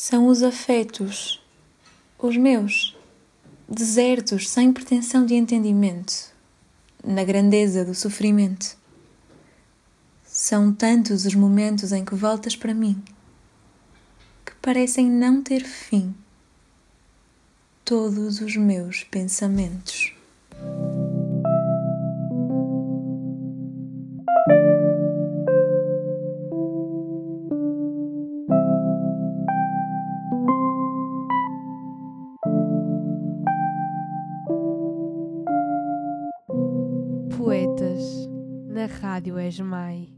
São os afetos, os meus, desertos, sem pretensão de entendimento, na grandeza do sofrimento. São tantos os momentos em que voltas para mim, que parecem não ter fim, todos os meus pensamentos. Poetas na Rádio Esmai.